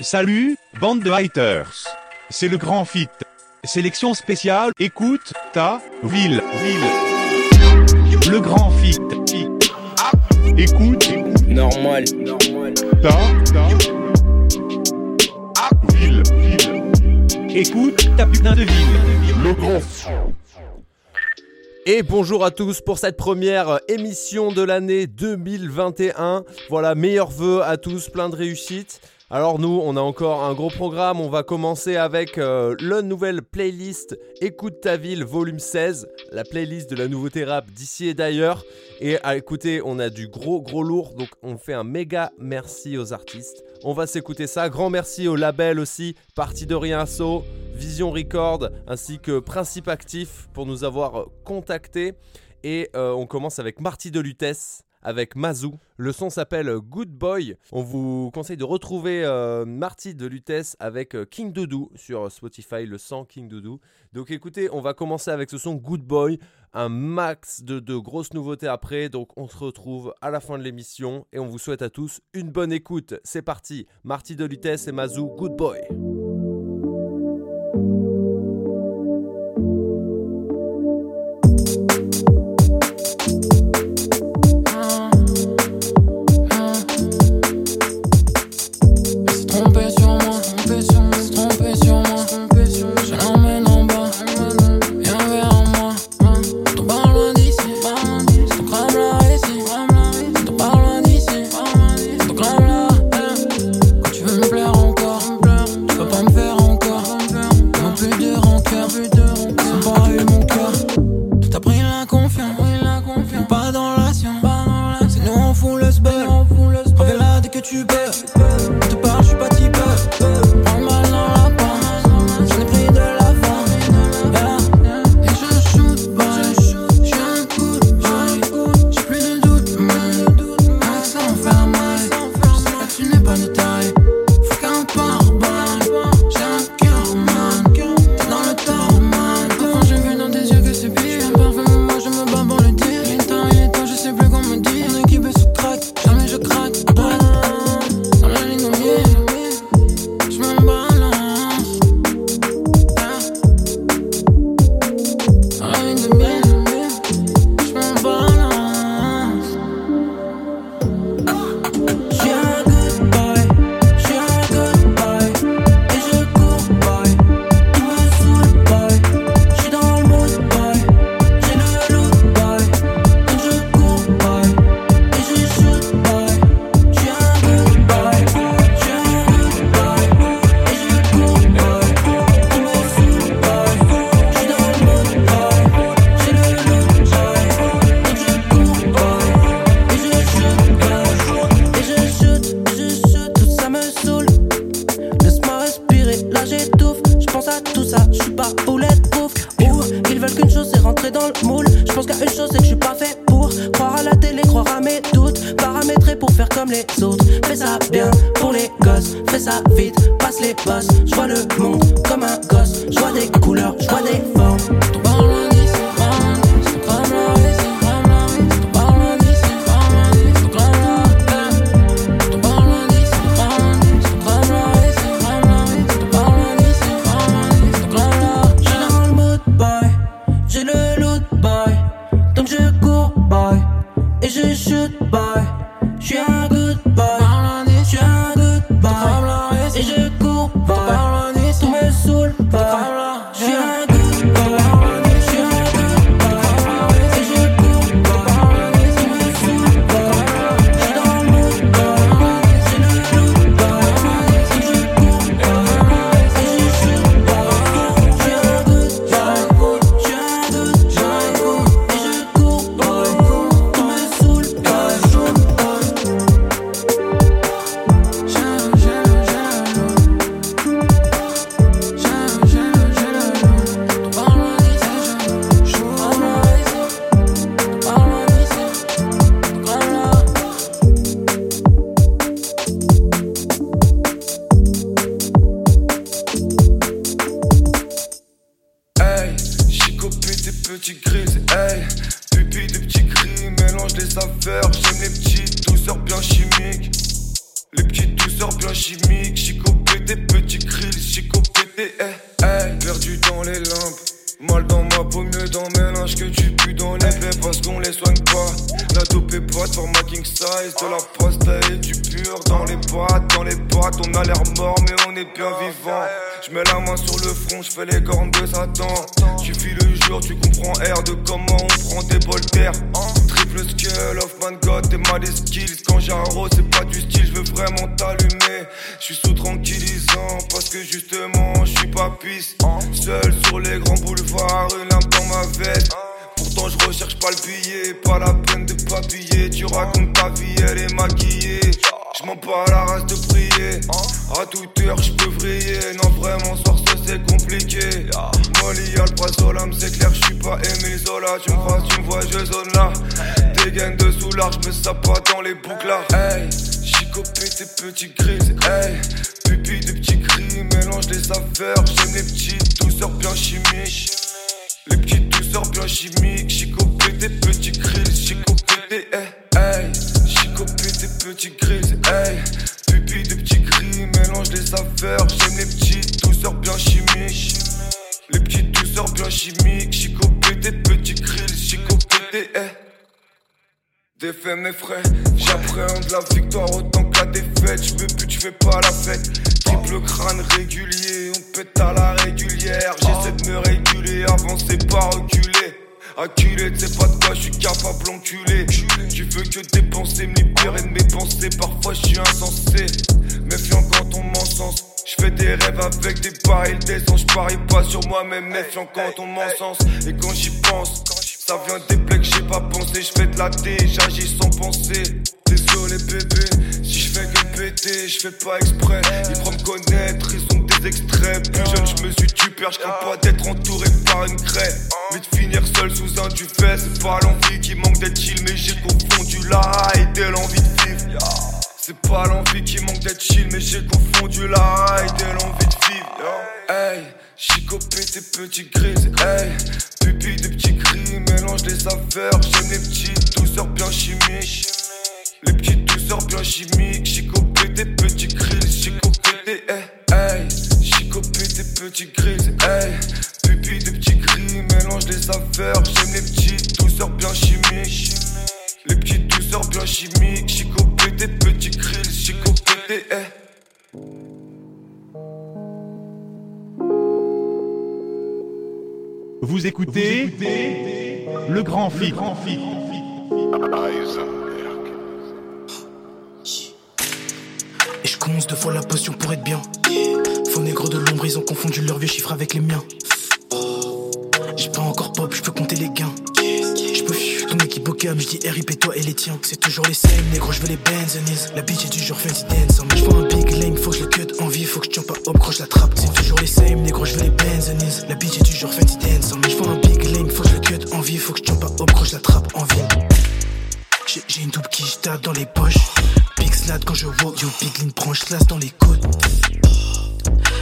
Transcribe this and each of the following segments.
Salut, bande de haters. C'est le grand fit. Sélection spéciale, écoute, ta, ville, ville. Le grand fit. Écoute, normal, ta, ta, ville, ville. Écoute, ta putain de ville. Le grand et bonjour à tous pour cette première émission de l'année 2021. Voilà, meilleurs vœux à tous, plein de réussite. Alors nous, on a encore un gros programme. On va commencer avec euh, la nouvelle playlist Écoute ta ville volume 16, la playlist de la nouveauté rap d'ici et d'ailleurs. Et à écouter, on a du gros gros lourd, donc on fait un méga merci aux artistes. On va s'écouter ça. Grand merci au label aussi, Parti de Rien So, Vision Record, ainsi que Principe Actif pour nous avoir contactés. Et euh, on commence avec Marty de avec Mazou. Le son s'appelle Good Boy. On vous conseille de retrouver euh, Marty de Lutèce avec euh, King Doudou sur Spotify, le sang King Doudou. Donc écoutez, on va commencer avec ce son Good Boy, un max de, grosses nouveautés après. Donc on se retrouve à la fin de l'émission et on vous souhaite à tous une bonne écoute. C'est parti, Marty de Lutèce et Mazou, Good Boy. tu perds. Pas le billet, pas la peine de papiller. Tu racontes ta vie, elle est maquillée. Je m'en pas à la race de prier. À toute heure je peux vriller. Non vraiment soir ça c'est compliqué. Molly Alprazolam c'est clair, je suis pas Emile Zola. Tu me fasses, tu me vois, je zone là. Des gaines de soulard, je me sape pas dans les boucles. Hey, Chico tes petits grises. Hey, pupille de petits cris, mélange les saveurs. J'aime les petites douceurs bien chimiques. Les petites douceurs bien chimiques, Chico tes petits grilles, Chico pété, eh, hey, Chico tes petits grilles, hey, pupille de petits gris, mélange les saveurs, j'aime les petites douceurs bien chimiques. Les petites douceurs bien chimiques, Chico tes petits grilles, Chico pété, eh. Défait mes frais, j'appréhende la victoire autant que la défaite. Je veux plus, tu fais pas la fête. Triple crâne régulier, on pète à la régulière. J'essaie de me réguler, avancer pas reculer. Acculé, sais pas de quoi je suis capable d'enculer. Tu veux que dépenser, me libérer de mes pensées. Parfois je suis insensé, méfiant quand on m'encense. Je fais des rêves avec des barils d'essence. Je parie pas sur moi-même, méfiant quand on m'encense. Et quand j'y pense, ça vient des plaies j'ai pas pensé. Je fais de la thé, j'agis sans penser. Désolé bébé, si je fais que péter, je fais pas exprès. Ils croient me connaître, ils ont des extraits. Plus jeune, je me suis tué, père, je pas d'être entouré par une craie. Mais de finir seul sous un duvet, c'est pas l'envie qui manque d'être chill, mais j'ai confondu la high et l'envie de vivre. C'est pas l'envie qui manque d'être chill, mais j'ai confondu la high et l'envie de vivre. Hey, Chico tes petits grises, hey, pupille de petits cris, mélange les saveurs, j'aime les petites douceurs bien chimiques. Les petites douceurs bien chimiques, Chico tes petits grilles, Vous écoutez, le grand fit. Et je commence deux fois la potion pour être bien. Faux négro de l'ombre, ils ont confondu leurs vieux chiffres avec les miens. J'ai pas encore pop, je peux compter les gains. Je peux ton équipe au cam, je dis RIP toi et les tiens. C'est toujours les same, négro, je veux les Benzonis. La bitch est du genre fancy dance. Mais je un big faut que je le cut en vie, faut que je tiens pas hop, croche la trappe. C'est toujours les same, négro, je veux les Benzonis. La bitch est du genre fancy dance. Mais je vois un big lame, faut que je le cut en vie, faut que je tiens pas hop, croche la trappe en ville. J'ai- une double qui je tape dans les poches. Big slide quand je walk, yo big lean prends slash dans les côtes.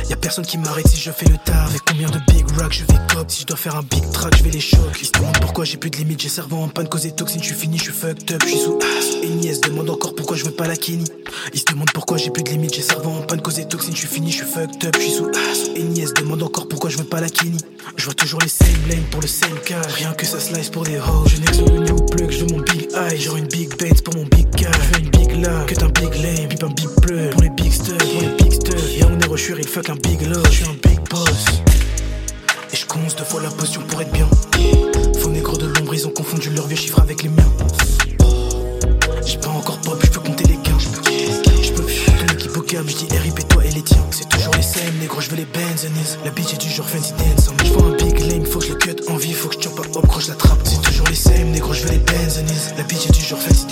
Y'a personne qui m'arrête si je fais le taf. Avec combien de big racks je vais cop Si je dois faire un big track, je vais les chocs. Ils se demandent pourquoi j'ai plus de limite. J'ai cerveau en panne, causé toxine. Je suis fini, je suis fucked up. Je suis sous. Et Nièce demande encore pourquoi je veux pas la Kenny. Ils se demandent pourquoi j'ai plus de limite. J'ai cerveau en panne, causé toxine. Je suis fini, je suis fucked up. Je suis sous. Et Nièce demande encore pourquoi je veux pas la Kenny. Je vois toujours les same lanes pour le same cash. Rien que ça slice pour des hoes. Je n'ai que new plug, je veux mon big eye. Genre une big Benz pour mon big cash. Je veux une big la, que un big lame. Pipe un big bleu pour les big stuff. Pour les big stuff. Y'a on est rechuir, il fuck un big love. Je suis un big boss. Et je commence deux fois la potion pour être bien. Faux négro de l'ombre, ils ont confondu leurs vieux chiffres avec les miens. J'ai pas encore pop, je peux compter les gains. Je peux ton équipe au cam, je dis RIP toi et les tiens. C'est toujours les same, négro, je veux les Benzonis. La bitch est du genre fancy dance. Mais je vois un big lame, faut que je le cut en vie, faut que je pas hop, croche la trappe. C'est toujours les same, négro, je veux les Benzonis. La bitch est du genre fancy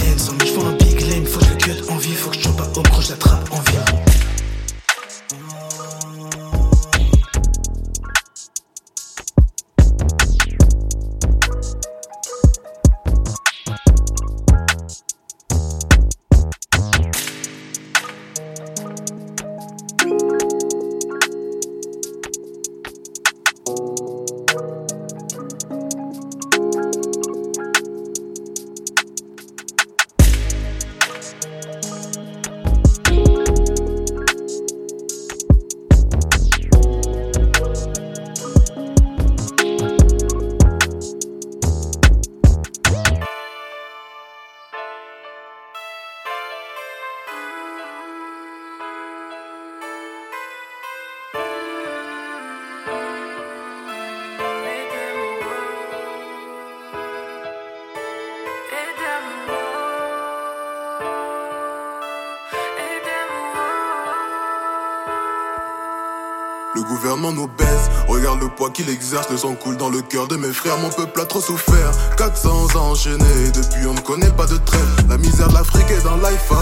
Baisse, regarde le poids qu'il exerce, le sang coule dans le cœur de mes frères, mon peuple a trop souffert. 400 ans enchaînés, depuis on ne connaît pas de trêve. La misère de l'Afrique est dans l'iPhone,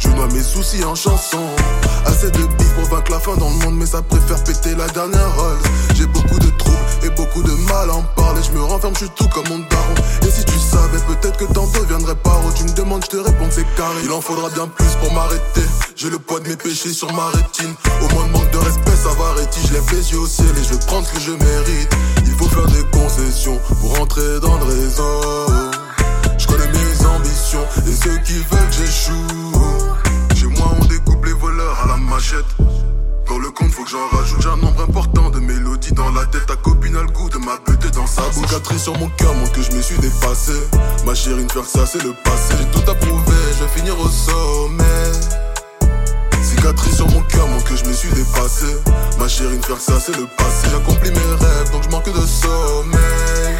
je noie mes soucis en chansons. Assez de bif pour vaincre la faim dans le monde, mais ça préfère péter la dernière Rolls. J'ai beaucoup de et beaucoup de mal à en parler, je me renferme, je suis tout comme mon daron. Et si tu savais, peut-être que tantôt viendrait par où tu me demandes, je te réponds c'est carré. Il en faudra bien plus pour m'arrêter, j'ai le poids de mes péchés sur ma rétine. Au moins de manque de respect, ça va je lève les yeux au ciel et je prendre ce que je mérite. Il faut faire des concessions pour entrer dans le réseau. Je connais mes ambitions et ceux qui veulent que j'échoue. Chez moi, on découpe les voleurs à la machette. Dans le compte, faut que j'en rajoute. J'ai un nombre important de mélodies dans la tête. Ta copine ma beauté dans sa bouche. Sur mon cœur montre que je me suis dépassé. Ma chérie, ne faire ça, c'est le passé. J'ai tout approuvé, je vais finir au sommet. Cicatrice sur mon cœur montre que je me suis dépassé. Ma chérie, ne faire ça, c'est le passé. J'accomplis mes rêves, donc je manque de sommeil.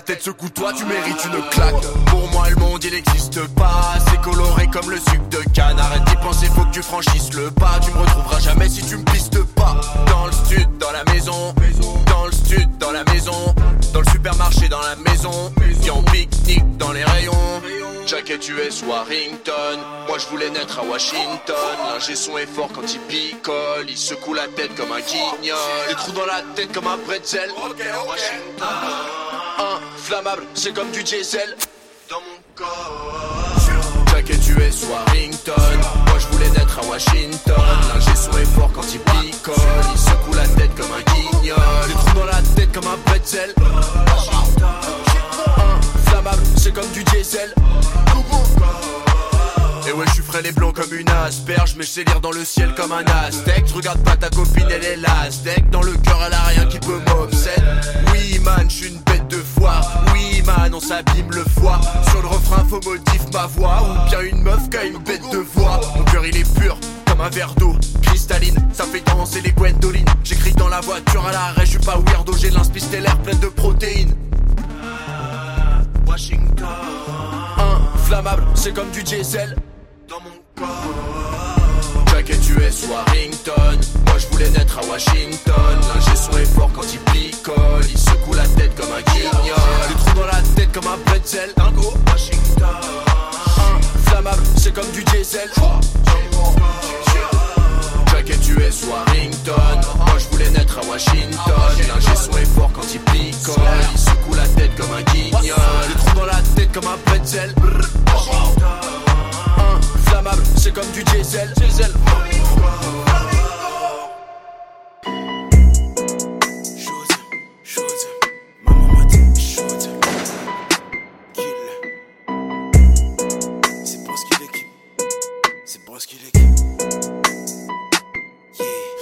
La tête. Secoue-toi, tu mérites une claque. Pour moi, le monde il n'existe pas. C'est coloré comme le sucre de canne. Arrête d'y penser, faut que tu franchisses le pas. Tu me retrouveras jamais si tu me pistes pas. Dans le stud, dans la maison. Dans le stud, dans la maison. Dans le supermarché, dans la maison. Viens en pique-nique dans les rayons. Jacket US Warrington. Moi je voulais naître à Washington. L'ingé son est fort quand il picole. Il secoue la tête comme un guignol. Des trous dans la tête comme un pretzel. Washington. Un flammable, c'est comme du diesel. Dans mon corps. Jacket US Warrington. Moi je voulais naître à Washington. L'ingé son est fort quand il picole. Il secoue la tête comme un guignol. Des trous dans la tête comme un pretzel. Un flammable, c'est comme du diesel. Et ouais, je suis frais les blancs comme une asperge, mais je sais lire dans le ciel comme un aztèque. Je regarde pas ta copine, elle est l'aztèque. Dans le cœur, elle a rien qui peut m'obséder. Oui, man, je suis une bête de foire. Oui, man, on s'abîme le foie. Sur le refrain, faux motif ma voix. Ou bien une meuf qui a une bête de voix. Mon cœur, il est pur. Comme un verre d'eau, cristalline, ça fait danser les Gwendoline. J'écris dans la voiture à l'arrêt, je suis pas weirdo, j'ai l'inspi stellaire pleine de protéines. Washington. Un flammable, c'est comme du diesel. Dans mon corps. Jacket US Warrington. Moi je voulais naître à Washington. L'ingé son est fort quand il picole. Il secoue la tête comme un guignol. Des trous dans la tête comme un pretzel. Dingo, Washington. Un flammable, c'est comme du diesel. Jacket US Warrington. Moi je voulais naître à Washington. L'ingé son est fort quand il picole. Il secoue la tête comme un guignol. Des trous dans la tête comme un pretzel. Un c'est comme du diesel. diesel.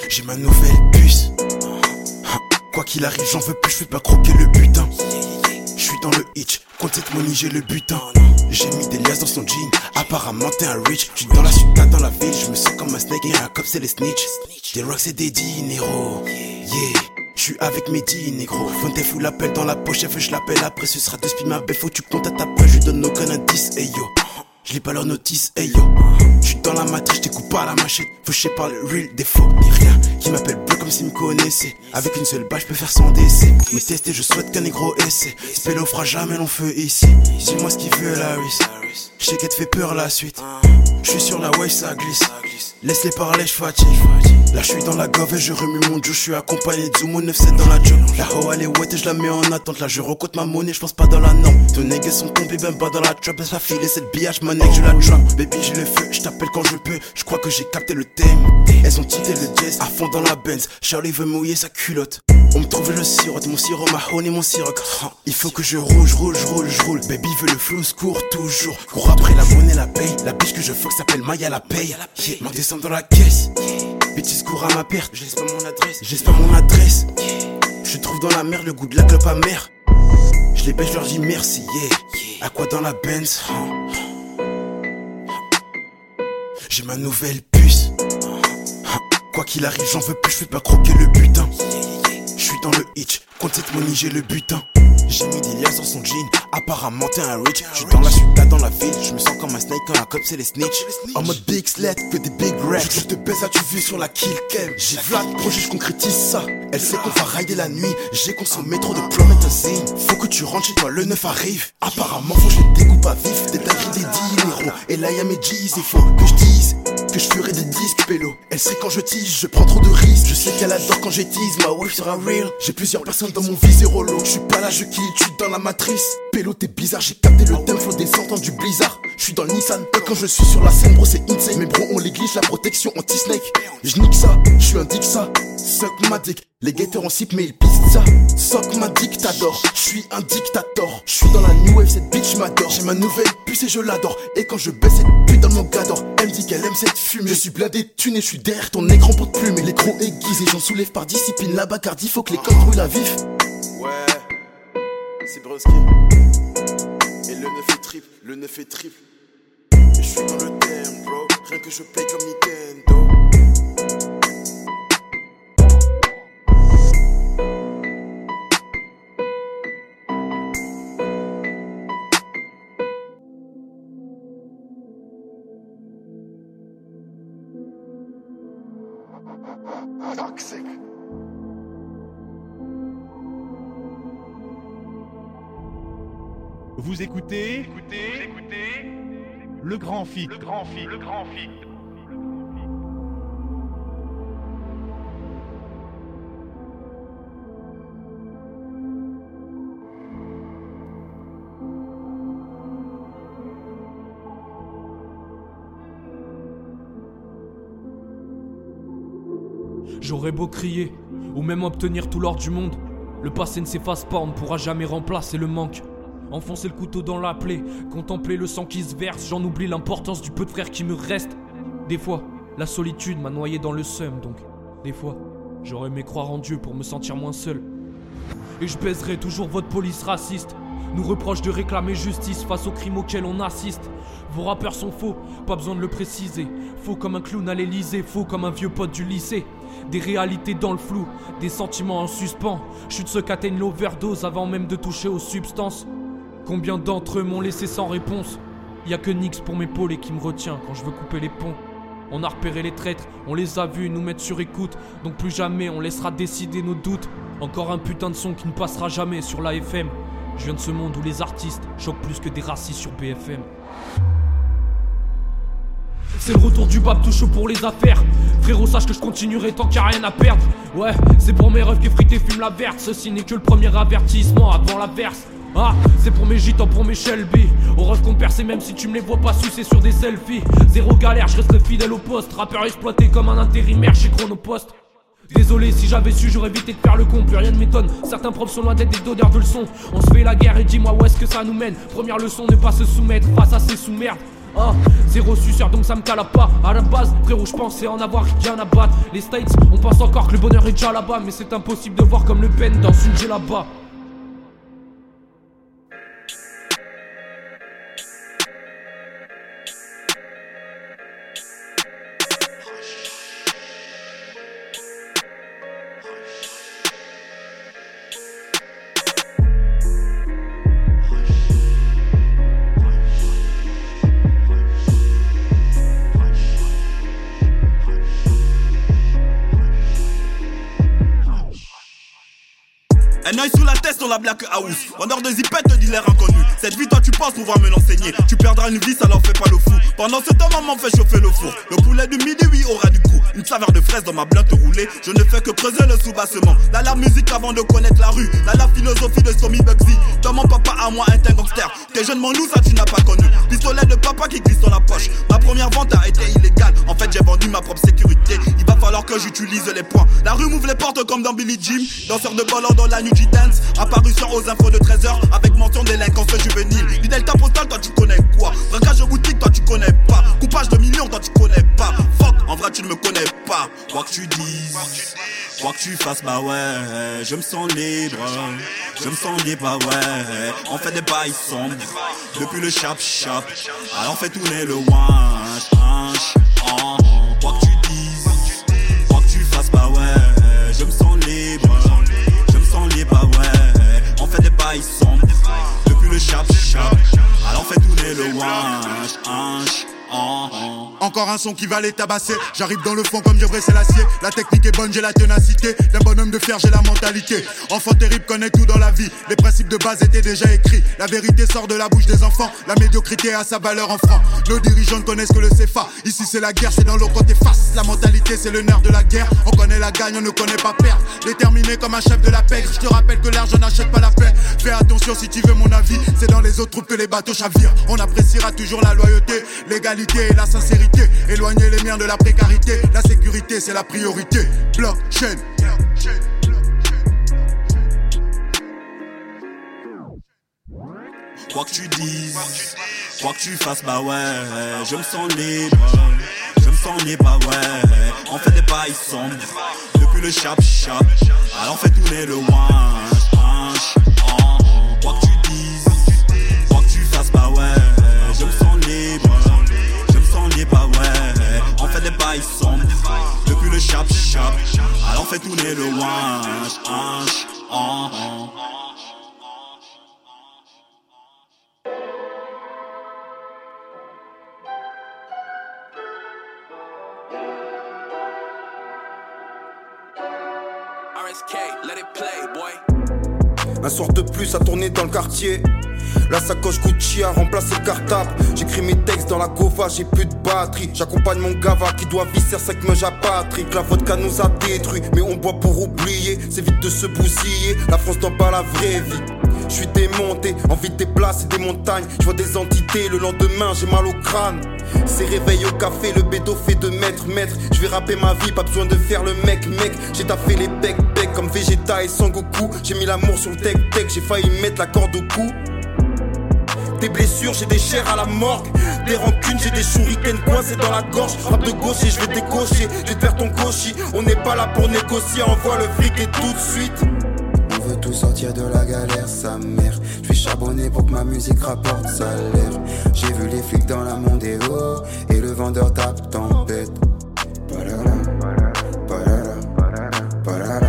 J'ai ma nouvelle puce. Ah, Quoi qu'il arrive, j'en veux plus, je vais pas croquer le butin. Je suis dans le hitch, compte cette money, j'ai le butin. J'ai mis des liasses dans son jean, apparemment t'es un rich. J'suis dans la ciudad, dans la ville, je me sens comme un snake et un cop, c'est les snitch. Des rocks, c'est des dineros. Yeah. Je suis avec mes dix négro. Fonte fou l'appel dans la poche, je l'appelle après, ce sera deux spies ma belle. Faut tu comptes à ta poche, je donne aucun indice, hey yo. Je lis pas leur notice, hey yo. Je suis dans la matrice, je coupe pas la machette. Fauché par le real défaut. Des rien qui m'appelle bleu comme s'il me connaissait. Avec une seule balle, je peux faire sans décès. Mais tester, je souhaite qu'un négro essaie. Spello fera jamais long feu ici. Dis-moi ce qu'il veut, Laris. Je sais qu'elle te fait peur la suite. Je suis sur la wave, ça glisse. Laisse-les parler, je fatigue. Là, je suis dans la gove et je remue mon Joe. Je suis accompagné de Zumo 9-7 dans la job. La ho, elle est wet et je la mets en attente. Là, je recote ma monnaie, je pense pas dans la norme. Ton nègres sont tombés, même pas dans la trap. Elle va filer cette billage, mon nègre, je la trap. Baby, j'ai le feu, je t'appelle quand je peux. Je crois que j'ai capté le thème. Elles ont quitté le jazz à fond dans la Benz. Charlie veut mouiller sa culotte. On me trouve le sirop, mon sirop, ma honey, mon sirop. Il faut que je roule, je roule, je roule, je roule. Baby veut le flou, court toujours. Cours après la monnaie, la paye. La biche que je fuck s'appelle Maya la paye. Yeah, m'en descend dans la caisse. Bêtise court à ma perte. Je laisse pas mon adresse. Je pas mon adresse. Je trouve dans la mer le goût de la clope amère. Je les baisse, je leur dis merci, yeah. À quoi dans la Benz? J'ai ma nouvelle puce. Quoi qu'il arrive, j'en veux plus, je fais pas croquer le butin. Dans le hitch, compte cette money, j'ai le butin. J'ai mis des liasses dans son jean, apparemment t'es un rich. Je suis dans la ciudad, dans la ville, je me sens comme un snake quand la cop c'est les snitch. En mode big sled, que des big racks. Je te baisse, as-tu vu sur la kill cam? J'ai Vlad, projet, je concrétise ça. Elle sait qu'on va rider la nuit, j'ai consommé trop de promethazine. Faut que tu rentres chez toi, le neuf arrive. Apparemment, faut que je les découpe à vif. Des des dinero. Et là y'a mes G's, il faut que je dise que je ferai des disques pélo. Elle sait quand je tease, je prends trop de risques. Je sais qu'elle adore quand j'étise, ma wife sera real. J'ai plusieurs personnes dans mon viseur holo. Je suis pas là, je kill, je suis dans la matrice. Pélo, t'es bizarre, j'ai capté le thème, flow descendant du blizzard. Je suis dans le Nissan, et quand je suis sur la scène, bro, c'est insane. Mes bros, on les la protection anti-snake. Je nique ça, je suis un dick ça. Suck ma dick. Les gators on sip mais ils pissent ça. Suck ma dictator. Je suis un dictator. Je suis dans la new wave, cette bitch m'adore. J'ai ma nouvelle puce et je l'adore. Et quand je baisse cette pute dans mon gador, elle me dit qu'elle aime cette fumée. Je suis blindé de thunes et je suis derrière ton écran pour te plumer. L'écran aiguisé, j'en soulève par discipline. La bacardie, faut que les codes brûlent à vif. Ouais, c'est Broski. Et le neuf est triple, le neuf est triple. Et je suis dans le thème, bro. Rien que je play comme Nintendo. Vous écoutez, écoutez, écoutez, le grand fit, le grand fit, le grand fit. J'aurais beau crier, ou même obtenir tout l'or du monde, le passé ne s'efface pas, on ne pourra jamais remplacer le manque. Enfoncer le couteau dans la plaie, contempler le sang qui se verse, j'en oublie l'importance du peu de frère qui me reste. Des fois, la solitude m'a noyé dans le seum, donc des fois, j'aurais aimé croire en Dieu pour me sentir moins seul. Et je baiserai toujours votre police raciste. Nous reproche de réclamer justice face aux crimes auxquels on assiste. Vos rappeurs sont faux, pas besoin de le préciser. Faux comme un clown à l'Elysée, faux comme un vieux pote du lycée. Des réalités dans le flou, des sentiments en suspens. De ceux qui atteignent l'overdose avant même de toucher aux substances. Combien d'entre eux m'ont laissé sans réponse? Y a que Nix pour m'épauler qui me retient quand je veux couper les ponts. On a repéré les traîtres, on les a vus nous mettre sur écoute, donc plus jamais on laissera décider nos doutes. Encore un putain de son qui ne passera jamais sur la FM. Je viens de ce monde où les artistes choquent plus que des racistes sur BFM. C'est le retour du bab tout chaud pour les affaires. Frérot, sache que je continuerai tant qu'il n'y a rien à perdre. Ouais, c'est pour mes rêves qu'effritent et fume la verte. Ceci n'est que le premier avertissement avant la verse. Ah, c'est pour mes gitans, pour mes Shelby. Au rêve qu'on perce, et même si tu me les vois pas sucer sur des selfies. Zéro galère, je reste fidèle au poste. Rappeur exploité comme un intérimaire chez Chronopost. Désolé si j'avais su, j'aurais évité de faire le con, plus rien ne m'étonne. Certains profs sont loin d'être des donneurs de leçons. On se fait la guerre et dis-moi où est-ce que ça nous mène. Première leçon, ne pas se soumettre face à ces sous-merdes. Ah, zéro suceur donc ça me cala pas. À la base, frérot, je pensais en avoir rien à battre. Les States, on pense encore que le bonheur est déjà là-bas, mais c'est impossible de voir comme le pen dans une là-bas. Reste dans la black house. Vendeur de zipette, dealer inconnu. Cette vie, toi, tu penses pouvoir me l'enseigner. Tu perdras une vie, ça n'en fait pas le fou. Pendant ce temps, maman fait chauffer le four. Le poulet du midi, oui, aura du coup. Une saveur de fraise dans ma blinde roulée. Je ne fais que creuser le sous-bassement. La musique avant de connaître la rue. Là, la philosophie de Tommy Bugsy. Dans mon papa à moi, un gangster. T'es jeune, mon loup, ça tu n'as pas connu. Pistolet de papa qui glisse dans la poche. Ma première vente a été illégale. En fait, j'ai vendu ma propre sécurité. Il va falloir que j'utilise les points. La rue m'ouvre les portes comme dans Billy Jim. Danseur de ballon dans la New Dance. Apparition aux infos de 13h avec mention délinquance juvénile. Du Delta Postal, toi tu connais quoi? Braquage boutique, toi tu connais pas. Coupage de millions, toi tu connais pas. Fuck, en vrai tu ne me connais pas. Quoi que tu dises, quoi que tu fasses, bah ouais. Je me sens libre, je me sens libre, bah ouais. On fait des bails sombres depuis le chap chap. Alors on fait tourner le oh. Quoi que tu dises, quoi que tu fasses, bah ouais. Je me sens libre, je me sens libre, bah ouais. On fait des bails sombres depuis le chap chap. Alors on fait tourner le wanch. Encore un son qui va les tabasser. J'arrive dans le fond comme Gevrey l'acier. La technique est bonne, j'ai la ténacité. D'un bonhomme de fer, j'ai la mentalité. Enfant terrible, connaît tout dans la vie. Les principes de base étaient déjà écrits. La vérité sort de la bouche des enfants. La médiocrité a sa valeur en francs. Nos dirigeants ne connaissent que le CFA. Ici c'est la guerre, c'est dans l'eau côté face. La mentalité, c'est le nerf de la guerre. On connaît la gagne, on ne connaît pas perdre. Déterminé comme un chef de la pègre. Je te rappelle que l'argent n'achète pas la paix. Fais attention si tu veux mon avis. C'est dans les autres troupes que les bateaux chavirent. On appréciera toujours la loyauté, l'égalité et la sincérité. Éloigner les miens de la précarité. La sécurité, c'est la priorité. Blockchain. Quoi que tu dises, quoi que tu fasses, bah ouais. Je me sens libre, je me sens libre, bah ouais. On fait des bails sombres depuis le chap chap. Alors on fait tourner le wanch, Depuis le chap chap Alors fais tourner le winch. Un soir de plus à tourner dans le quartier. La sacoche Gucci a remplacé le cartable. J'écris mes textes dans la gova, j'ai plus de batterie. J'accompagne mon gava qui doit visser sec me Patrick. La vodka nous a détruit, mais on boit pour oublier. C'est vite de se bousiller. La France dans pas la vraie vie. Je suis démonté, envie de déplacer des montagnes. Je vois des entités, le lendemain j'ai mal au crâne. C'est réveil au café, le bédo fait de mètres, mètres. Je vais rapper ma vie, pas besoin de faire le mec, mec. J'ai taffé les becs, becs comme Vegeta et Sangoku. J'ai mis l'amour sur le tech, tech, j'ai failli mettre la corde au cou. Des blessures, j'ai des chairs à la morgue. Des rancunes, j'ai des shurikens coincés dans la gorge. Frappe de gauche et je vais décocher. Je vais te faire ton cochi. On n'est pas là pour négocier, envoie le fric et tout de suite. Veut tout sortir de la galère, sa mère. Je suis charbonné pour que ma musique rapporte salaire. J'ai vu les flics dans la Mondeo et le vendeur tape tempête. Parara, parara,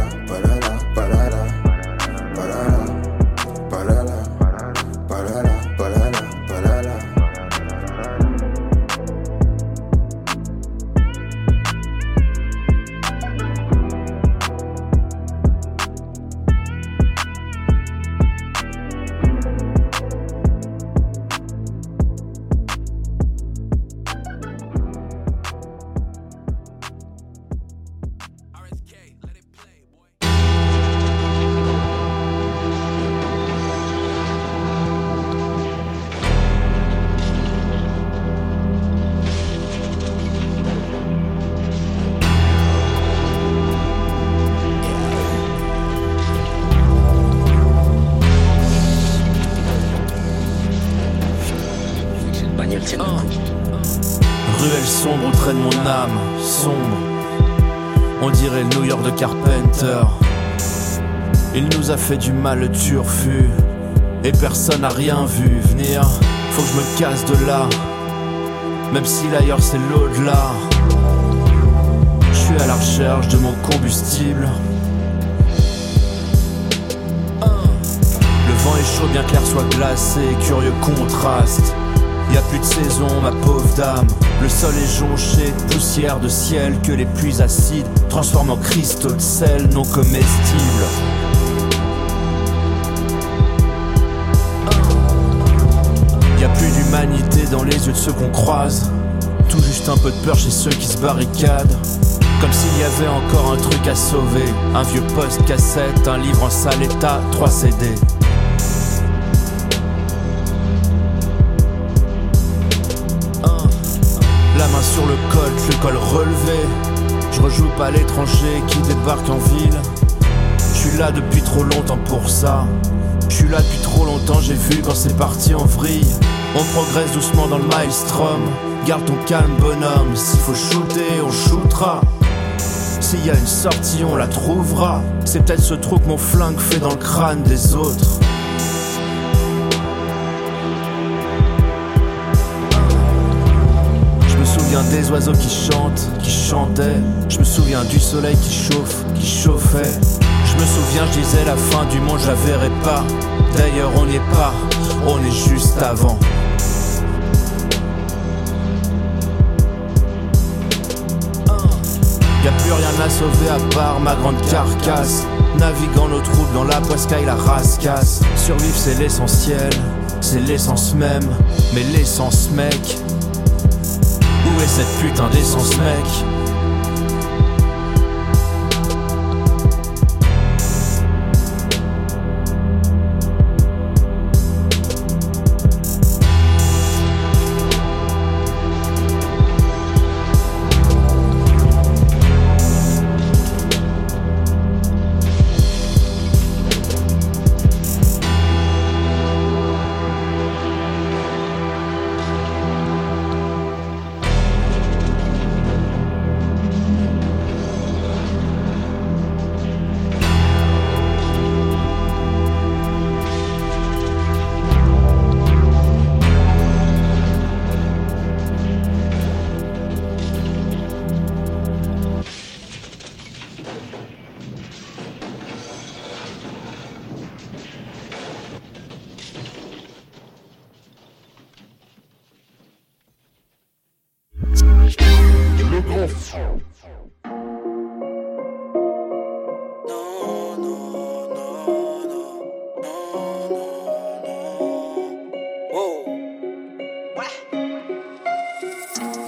fait du mal le turfu. Et personne n'a rien vu venir. Faut que je me casse de là. Même si l'ailleurs c'est l'au-delà. Je suis à la recherche de mon combustible. Le vent est chaud, bien clair soit glacé, curieux contraste. Y a plus de saison, ma pauvre dame. Le sol est jonché de poussière de ciel que les pluies acides transforment en cristaux de sel non comestibles. Plus d'humanité dans les yeux de ceux qu'on croise. Tout juste un peu de peur chez ceux qui se barricadent. Comme s'il y avait encore un truc à sauver. Un vieux poste cassette, un livre en sale état, 3 CD. La main sur le col, le col relevé. Je rejoue pas l'étranger qui débarque en ville. Je suis là depuis trop longtemps pour ça. Je suis là depuis trop longtemps, j'ai vu quand c'est parti en vrille. On progresse doucement dans le maelstrom. Garde ton calme, bonhomme. S'il faut shooter, on shootera. S'il y a une sortie, on la trouvera. C'est peut-être ce trou que mon flingue fait dans le crâne des autres. Je me souviens des oiseaux qui chantent, qui chantaient. Je me souviens du soleil qui chauffe, qui chauffait. Je me souviens, je disais la fin du monde, je la verrai pas. D'ailleurs, on n'y est pas, on est juste avant. Y a plus rien à sauver à part ma grande carcasse. Naviguant nos troupes dans la poiscaille, la rascasse. Survivre c'est l'essentiel, c'est l'essence même. Mais l'essence mec, où est cette putain d'essence mec?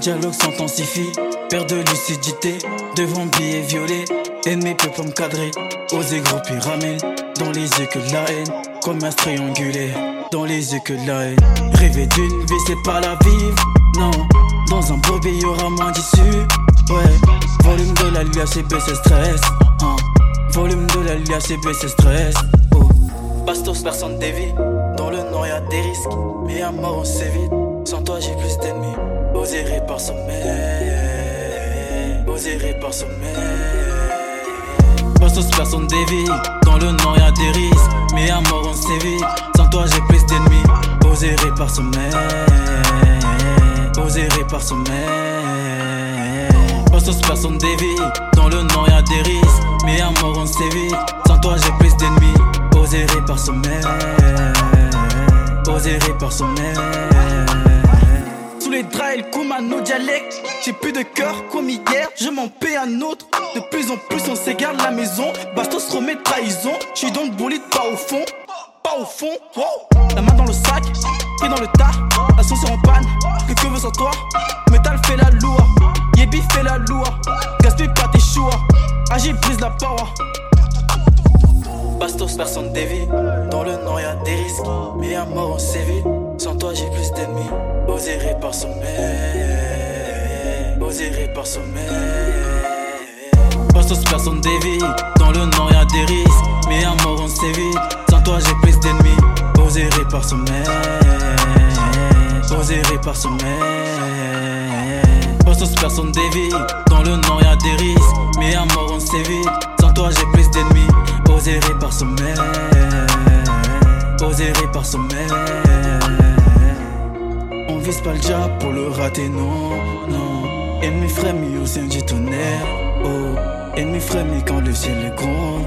Dialogue s'intensifie, perte de lucidité, devant billet violet, ennemi peut pas me cadrer, oser gros pyramide, dans les yeux que de la haine, commerce triangulaire, dans les yeux que de la haine. Rêver d'une vie c'est pas la vivre, non, dans un bobby y'aura moins d'issue, ouais, volume de la l'UACB c'est stress, hein. volume de la l'UACB c'est stress, oh. Bastos personne dévie, dans le nord y'a des risques, mais à mort on s'évite, sans toi j'ai plus d'ennemis. Oserai par sommeil, oserai par sommeil. Bastos personne dévie, dans le nord y'a des risques, mais à mort on s'évite, sans toi j'ai plus d'ennemis. Oserai par sommeil, oserai par sommeil. Bastos personne dévie, dans le nord y'a des risques, mais à mort on s'évite, sans toi j'ai plus d'ennemis. Oserai par sommeil, oserai par sommeil. Et le coma, nos dialectes. J'ai plus de cœur comme hier, je m'en paie un autre. De plus en plus, on s'égare la maison. Bastos remet trahison. J'suis dans le pas au fond. Pas au fond. La main dans le sac, pied dans le tas. La sauce en panne, que que veut sans toi. Métal fait la loua, Yébi fait la loua. Gaspille pas tes choix, agis brise la paroi. Bastos, personne dévie. Dans le nord y'a des risques, mais à mort on s'évite. Sans toi j'ai plus d'ennemis. Oserai par sommeil, oserai par sommeil. Bastos, personne dévie. Dans le nord y'a des risques, mais à mort on s'évite. Sans toi j'ai plus d'ennemis. Oserai par sommeil, oserai par sommeil. Bastos, personne dévie. Dans le nord y'a des risques, mais à mort on s'évite. Toi j'ai plus d'ennemis. Oserai par sommeil, oserai par sommeil. On vise pas le diable pour le rater, non, non. Ennemi frémit au sein du tonnerre, oh. Ennemi frémit quand le ciel est grand,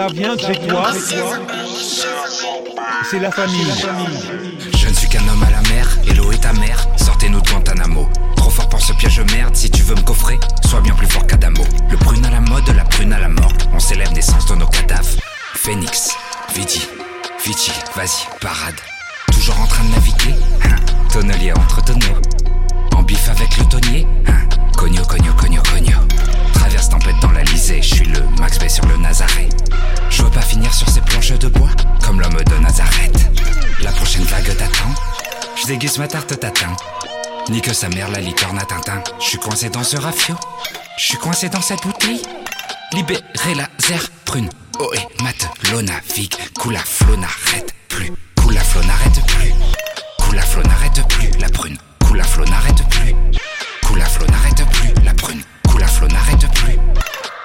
Ça vient de chez toi C'est la famille. Je ne suis qu'un homme à la mer, et l'eau est ta mère, sortez-nous de Guantanamo. Trop fort pour ce piège merde, si tu veux me coffrer, sois bien plus fort qu'Adamo. Le prune à la mode, la prune à la morgue, on célèbre naissance de nos cadavres. Phoenix, Vidi, Vici, vas-y, parade. Toujours en train de naviguer, hein, tonnelier entre tonneaux. En bif avec le tonnier, hein, cogno, cogno, cogno, cogno. Traverse tempête dans l'Alizé, je suis le Max Bay sur le Nazareth. Je veux pas finir sur ces planches de bois, comme l'homme de Nazareth. La prochaine vague t'attend, je déguise ma tarte tatin. Ni que sa mère la licorne à Tintin. Je suis coincé dans ce rafio, je suis coincé dans cette bouteille. Libérez la zer prune, oh et matelot navigue, coula flot n'arrête plus, coula flot n'arrête plus, coula flot n'arrête plus, la prune, coula flot n'arrête plus, coula flot n'arrête plus, la prune, coula flot n'arrête plus,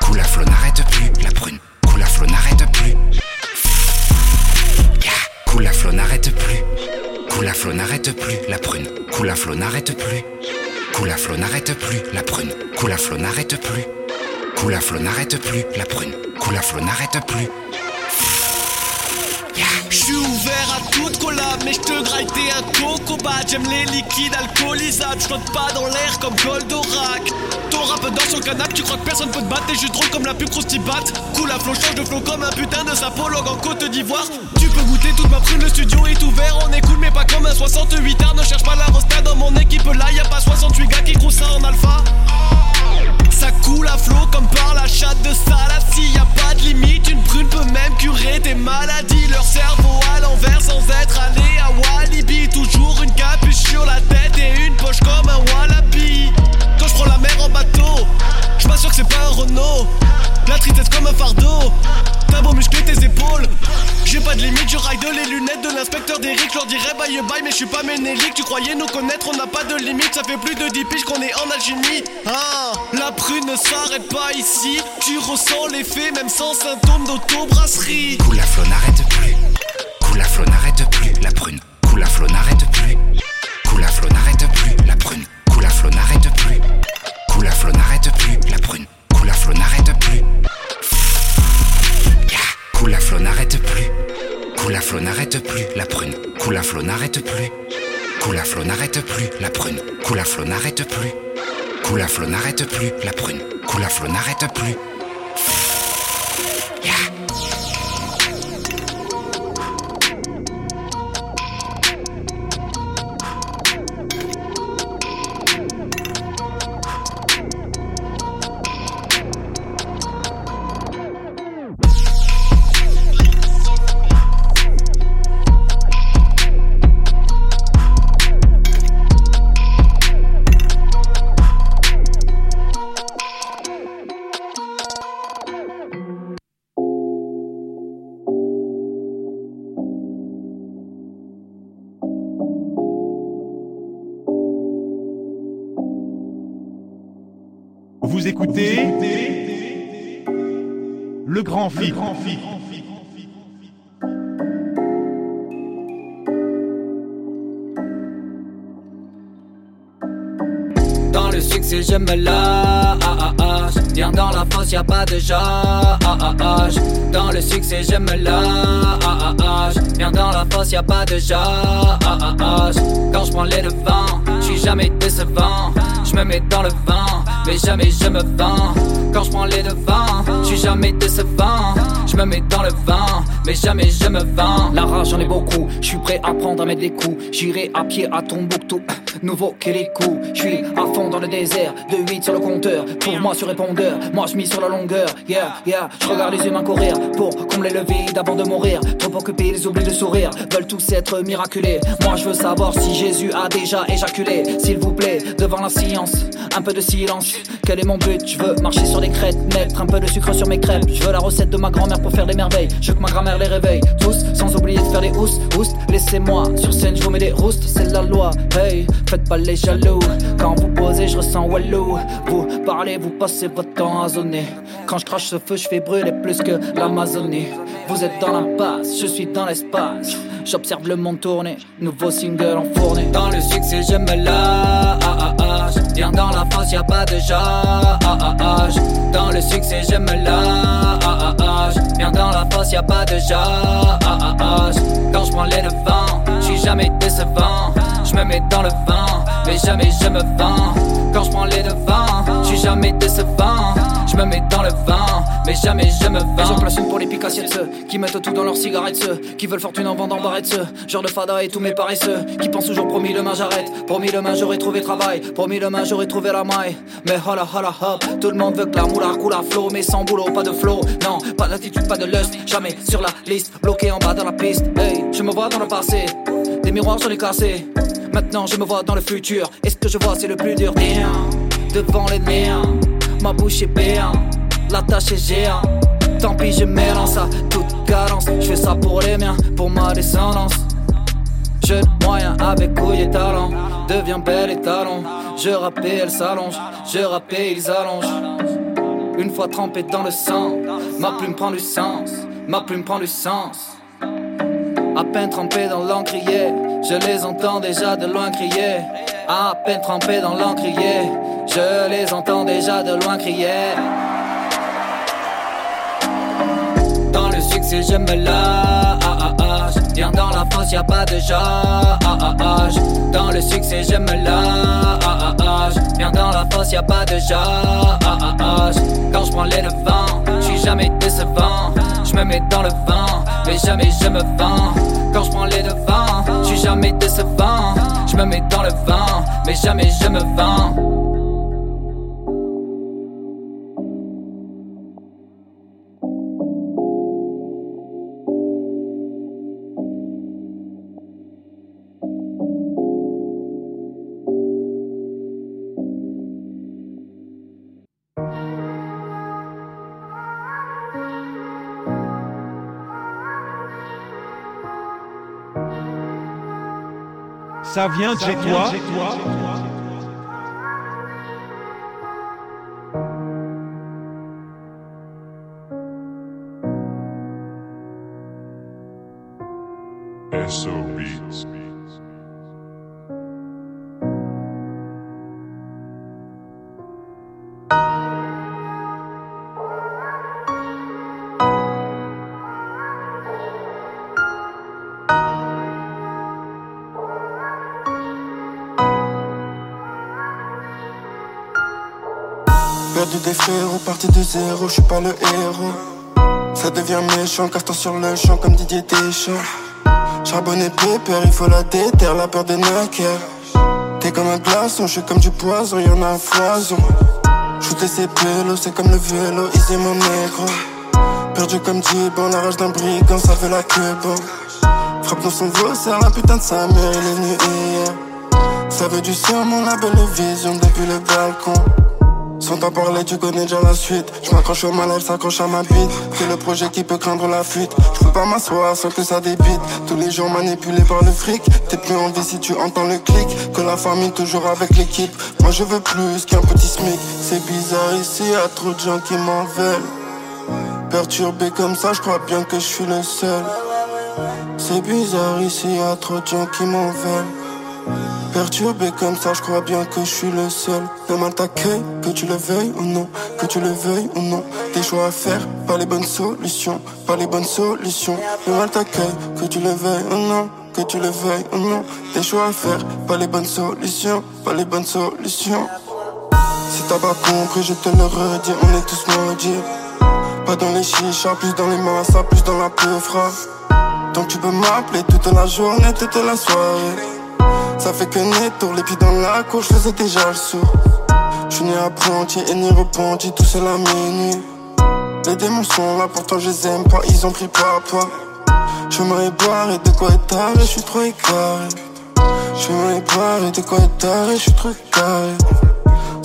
coula flot n'arrête plus, la prune, coula flot n'arrête plus. Coula flot n'arrête plus. Coula flot n'arrête plus, la prune. Coula flot n'arrête plus. Coula flot n'arrête plus, la prune. Coula flot n'arrête plus. Coula flot n'arrête plus, la prune. Flot n'arrête plus. Mais je te graille t'es un cocobat. J'aime les liquides alcoolisables, je pas dans l'air comme Goldorak. Ton rap dans son canapé, tu crois que personne peut te battre, t'es juste drôle comme la pub Croustibat. Cool à flot, change de flow comme un putain de sapologue en Côte d'Ivoire. Tu peux goûter toute ma prune, le studio est ouvert, on est cool, mais pas comme un 68 art. Ne cherche pas la rosta dans mon équipe là, y a pas 68 gars qui croient ça en alpha. Ça coule à flot comme par la chatte de Salassi Y a pas de limite, une prune peut même curer tes maladies. Leur cerveau à l'envers sans être allé à Walibi. Toujours une capuche sur la tête et une poche comme un wallaby. Quand je prends la mer en bateau, je m'assure que c'est pas un Renault. La tristesse comme un fardeau, t'as beau muscler tes épaules J'ai pas de limite, je ride les lunettes de l'inspecteur d'Eric Je leur dirais bye bye mais je suis pas ménélique Tu croyais nous connaître, on n'a pas de limite Ça fait plus de 10 piges qu'on est en alchimie Ah, la prune ne s'arrête pas ici Tu ressens l'effet même sans symptômes d'autobrasserie Coula flot n'arrête plus. Coula flot n'arrête plus, la prune. Coula flot n'arrête plus. Coula flot n'arrête plus, la prune. Coula flot n'arrête plus. Coula flot n'arrête plus, la prune. Coula flot n'arrête plus. Coula flot n'arrête plus, la prune. Coula flot n'arrête plus. Coula flot n'arrête plus, la prune. Coula flot n'arrête plus. Coula flot n'arrête plus, la prune. Coula flot n'arrête plus. Grand. Dans le succès, je me ah. Viens dans la fosse, y a pas de ja ah. Dans le succès, je me ah. Viens dans la fosse, y a pas de ja ah. Quand je prends les devants, je suis jamais décevant. Je me mets dans le vent, mais jamais je me vends. Quand je prends les devants, je suis jamais décevant. Je me mets dans le vent, mais jamais je me vends. La rage, j'en ai beaucoup, je suis prêt à prendre à mettre des coups. J'irai à pied à Tombouctou, nouveau Kélikou. Je suis à fond dans le désert, de 8 sur le compteur. Pour moi sur répondeur, moi je mise sur la longueur. Yeah, yeah, je regarde les humains courir pour combler le vide avant de mourir. Trop occupés, ils oublient de sourire, veulent tous être miraculés. Moi je veux savoir si Jésus a déjà éjaculé. S'il vous plaît, devant la science, un peu de silence. Quel est mon but? Je veux marcher sur les crêtes, mettre un peu de sucre sur mes crêpes. Je veux la recette de ma grand-mère pour faire des merveilles. Je veux que ma grand-mère les réveille tous, sans oublier de faire des housses, housses. Laissez-moi sur scène, je vous mets des roustes, c'est la loi. Hey, faites pas les jaloux. Quand vous posez, je ressens wallou. Vous parlez, vous passez votre temps à zoner. Quand je crache ce feu, je fais brûler plus que l'Amazonie. Vous êtes dans l'impasse, je suis dans l'espace. J'observe le monde tourner, nouveau single en fournée. Dans le succès, je me ah. Viens dans la fosse, y a pas de ja ah. Dans le succès, je me ah. Viens dans la y a pas de ja- ah. Quand je prends les devants, je suis jamais décevant. Je me mets dans le vent, mais jamais je me vends. Quand je prends les devants, suis jamais décevant. Je me mets dans le vent, mais jamais je me vends. J'en place une pour les picassiers de ceux qui mettent tout dans leurs cigarettes, ceux qui veulent fortune en vendant barrettes, ceux genre de fada et tous mes paresseux qui pensent toujours promis demain j'arrête. Promis demain j'aurai trouvé travail, promis demain j'aurai trouvé la maille. Mais hola hola hop, tout le monde veut que la moula coule à flot, mais sans boulot, pas de flow. Non, pas d'attitude, pas de lust, jamais sur la liste, bloqué en bas dans la piste. Hey, je me vois dans le passé, des miroirs sur les cassés. Maintenant je me vois dans le futur, et ce que je vois c'est le plus dur. Devant les miens, ma bouche est béante, la tâche est géante. Tant pis, je m'élance à toute cadence. Je fais ça pour les miens, pour ma descendance. Jeune moyen avec couilles et talent, deviens belle et talon. Je rappe et elle je rappe et ils allongent. Une fois trempé dans le sang, ma plume prend du sens, ma plume prend du sens. À peine trempé dans l'encrier, je les entends déjà de loin crier. À peine trempé dans l'encrier, je les entends déjà de loin crier. Dans le succès, je me lâche. Viens dans la fosse, y a pas de ja- ah. Dans le succès, je me lâche. Viens dans la fosse, y a pas de ja- ah. Quand je prends les devants, je suis jamais décevant. Je me mets dans le vent, mais jamais je me vends. Quand je prends les devants, je suis jamais décevant. Je me mets dans le vent, mais jamais je me vends. Ça vient de chez toi. Des frérots, parti de zéro, je suis pas le héros. Ça devient méchant, castant sur le champ comme Didier Deschamps. Charbonné pépère, il faut la déterre, la peur des knackers. T'es comme un glaçon, je suis comme du poison, y'en a à foison. Shooter ses pélos, c'est comme le vélo, easy mon négro. Perdu comme Dibon, la rage d'un brigand, ça veut la queue. Frappe dans son c'est la putain de sa mère, il est venu hier. Ça veut du sang, mon label vision depuis le balcon. Sans t'en parler, tu connais déjà la suite. Je m'accroche au mal, elle s'accroche à ma bite. C'est le projet qui peut craindre la fuite. Je peux pas m'asseoir sans que ça débite. Tous les jours manipulé par le fric. T'es plus en vie si tu entends le clic. Que la famille toujours avec l'équipe. Moi je veux plus qu'un petit smic. C'est bizarre ici, y'a trop de gens qui m'en veulent. Perturbé comme ça, je crois bien que je suis le seul. C'est bizarre ici, y'a trop de gens qui m'en veulent. Perturbé comme ça, je crois bien que je suis le seul. Le mal t'accueille, que tu le veuilles ou non, que tu le veuilles ou non. Des choix à faire, pas les bonnes solutions, pas les bonnes solutions. Le mal t'accueille, que tu le veuilles ou non, que tu le veuilles ou non. Des choix à faire, pas les bonnes solutions, pas les bonnes solutions. Si t'as pas compris, je te le redis, on est tous maudits. Pas dans les chichas, plus dans les massas, plus dans la peufra. Donc tu peux m'appeler toute la journée, toute la soirée. Ça fait que netto, les pieds dans la cour, je faisais déjà le saut. Je suis né apprenti et ni repenti, tout seul à minuit. Les démons sont là, pourtant je les aime pas, ils ont pris papa. Je me et de quoi est taré, je suis trop écaré. Je me et de quoi est taré, je suis trop carré.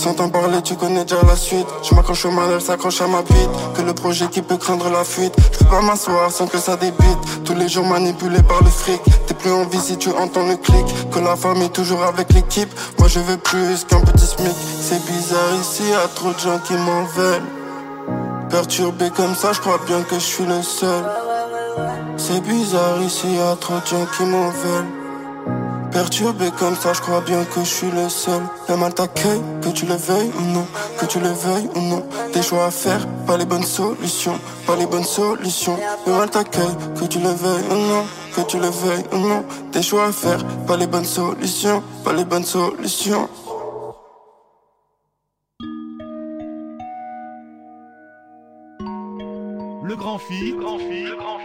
Sans t'en parler, tu connais déjà la suite. Je m'accroche au mal, elle s'accroche à ma bite. Que le projet qui peut craindre la fuite. Je peux pas m'asseoir sans que ça débite. Tous les jours manipulé par le fric. T'es plus en vie si tu entends le clic. Que la famille toujours avec l'équipe. Moi je veux plus qu'un petit smic. C'est bizarre ici, y'a trop de gens qui m'en veulent. Perturbé comme ça, je crois bien que je suis le seul. C'est bizarre ici, y'a trop de gens qui m'en veulent. Perturbé comme ça, je crois bien que je suis le seul. Le mal t'accueille, que tu le veuilles ou non, que tu le veuilles ou non. Des choix à faire, pas les bonnes solutions, pas les bonnes solutions. Le mal t'accueille, que tu le veuilles ou non, que tu le veuilles ou non. Des choix à faire, pas les bonnes solutions, pas les bonnes solutions. Le grand fit, le grand le.